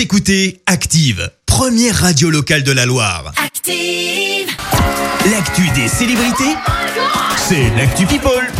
Vous écoutez Active, première radio locale de la Loire. Active. L'actu des célébrités, c'est l'actu People.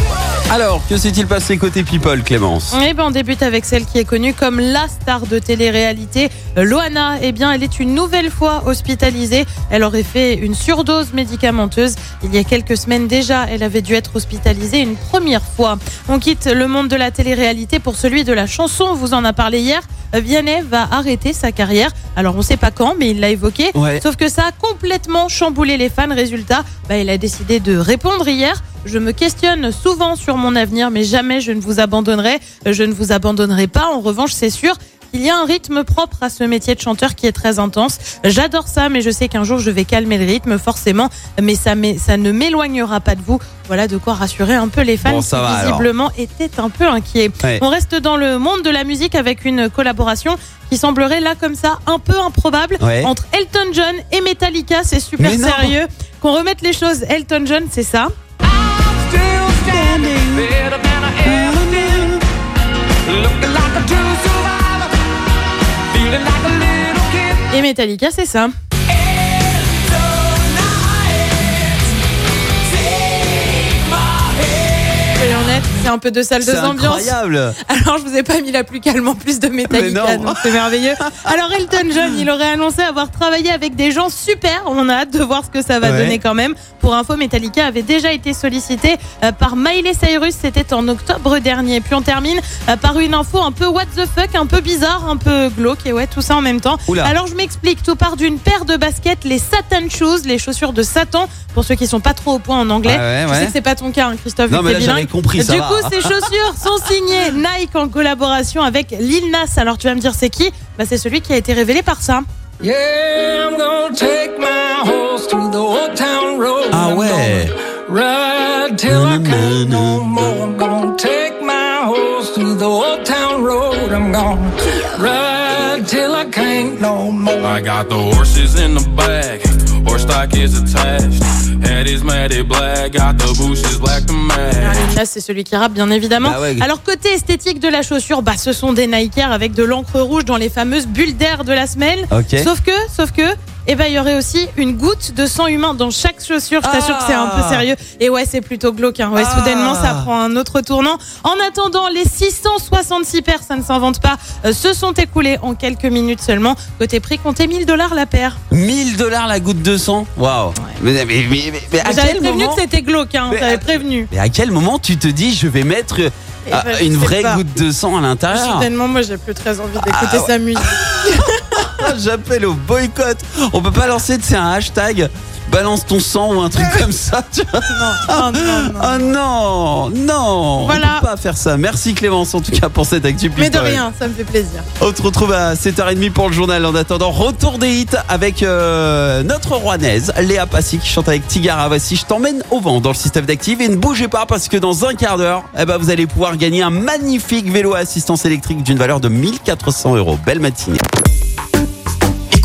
Alors, que s'est-il passé côté People, Clémence? Eh ben, on débute avec celle qui est connue comme la star de télé-réalité, Loana. Eh bien, elle est une nouvelle fois hospitalisée. Elle aurait fait une surdose médicamenteuse. Il y a quelques semaines déjà, elle avait dû être hospitalisée une première fois. On quitte le monde de la télé-réalité pour celui de la chanson. On vous en a parlé hier. Vianney va arrêter sa carrière. Alors, on ne sait pas quand, mais il l'a évoqué. Ouais. Sauf que ça a complètement chamboulé les fans. Résultat, bah, il a décidé de répondre hier. Je me questionne souvent sur mon avenir, mais jamais je ne vous abandonnerai. Euh, Je ne vous abandonnerai pas. En revanche, c'est sûr. Il y a un rythme propre à ce métier de chanteur qui est très intense. J'adore ça, mais je sais qu'un jour je vais calmer le rythme, forcément. Mais ça, ça ne m'éloignera pas de vous. Voilà de quoi rassurer un peu les fans Bon, ça qui va, alors. visiblement étaient un peu inquiets. Ouais. On reste dans le monde de la musique avec une collaboration qui semblerait là comme ça un peu improbable Ouais. entre Elton John et Metallica. C'est super sérieux. Qu'on remette les choses. Elton John, c'est ça. Metallica, c'est ça. Soyons honnêtes, c'est un peu de salle de C'est ambiance. incroyable Alors, je vous ai pas mis la plus calme en plus de Metallica, donc c'est merveilleux. Alors, Elton John, il aurait annoncé avoir travaillé avec des gens super. On a hâte de voir ce que ça va Ouais. donner quand même. Pour info, Metallica avait déjà été sollicité euh, par Miley Cyrus. C'était en octobre dernier. Puis on termine euh, par une info un peu what the fuck, un peu bizarre, un peu glauque. Et ouais, tout ça en même temps. Oula. Alors, je m'explique. Tout part d'une paire de baskets, les Satan Shoes, les chaussures de Satan. Pour ceux qui sont pas trop au point en anglais. Ah ouais, Je ouais. sais que c'est pas ton cas, hein, Christophe. Non, mais là, compris, ça Du va. Coup, ces chaussures sont signées Nike en collaboration avec Lil Nas. Alors tu vas me dire c'est qui? Bah, C'est celui qui a été révélé par ça. Yeah, I'm gonna take my horse to the old town road. Ah I'm ouais. gonna Ride till I can't no more. I'm gonna take my horse to the old town road. I'm gonna ride till I can't no more. I got the horses in the back, horse stock is attached. Head is matted black, got the bushes black to Ah, match. C'est celui qui rappe, bien évidemment. Bah ouais. Alors côté esthétique de la chaussure, bah, ce sont des Nike Air avec de l'encre rouge dans les fameuses bulles d'air de la semelle. Ok. Sauf que, sauf que. Eh ben, il y aurait aussi une goutte de sang humain dans chaque chaussure. Je t'assure que c'est un peu Ah. sérieux. Et ouais, c'est plutôt glauque. hein. Ouais, Ah. soudainement, ça prend un autre tournant. En attendant, les 666 paires, ça ne s'invente pas, euh, se sont écoulées en quelques minutes seulement. Côté prix, comptez 1000 dollars la paire. 1000 dollars la goutte de sang? Waouh mais, mais, mais, mais- mais à J'avais quel prévenu moment que c'était glauque. Hein. À- prévenu. Mais à quel moment tu te dis je vais mettre euh, Eh ah, ben, une vraie pas. goutte de sang à l'intérieur? Soudainement, moi, j'ai plus très envie d'écouter Ah, sa musique. Ah, J'appelle au boycott. On peut pas lancer c'est un hashtag balance ton sang ou un truc comme ça. Tu vois Non, non, non, non. oh non, non, Voilà. on peut pas faire ça. Merci Clémence en tout cas pour cette actu. Mais de rien, ça me fait plaisir. On se retrouve à 7h30 pour le journal. En attendant, retour des hits avec euh, notre rouennaise, Léa Passy, qui chante avec Tigara. Voici, je t'emmène au vent dans le système d'active. Et ne bougez pas parce que dans un quart d'heure, eh ben, vous allez pouvoir gagner un magnifique vélo à assistance électrique d'une valeur de 1400 euros. Belle matinée.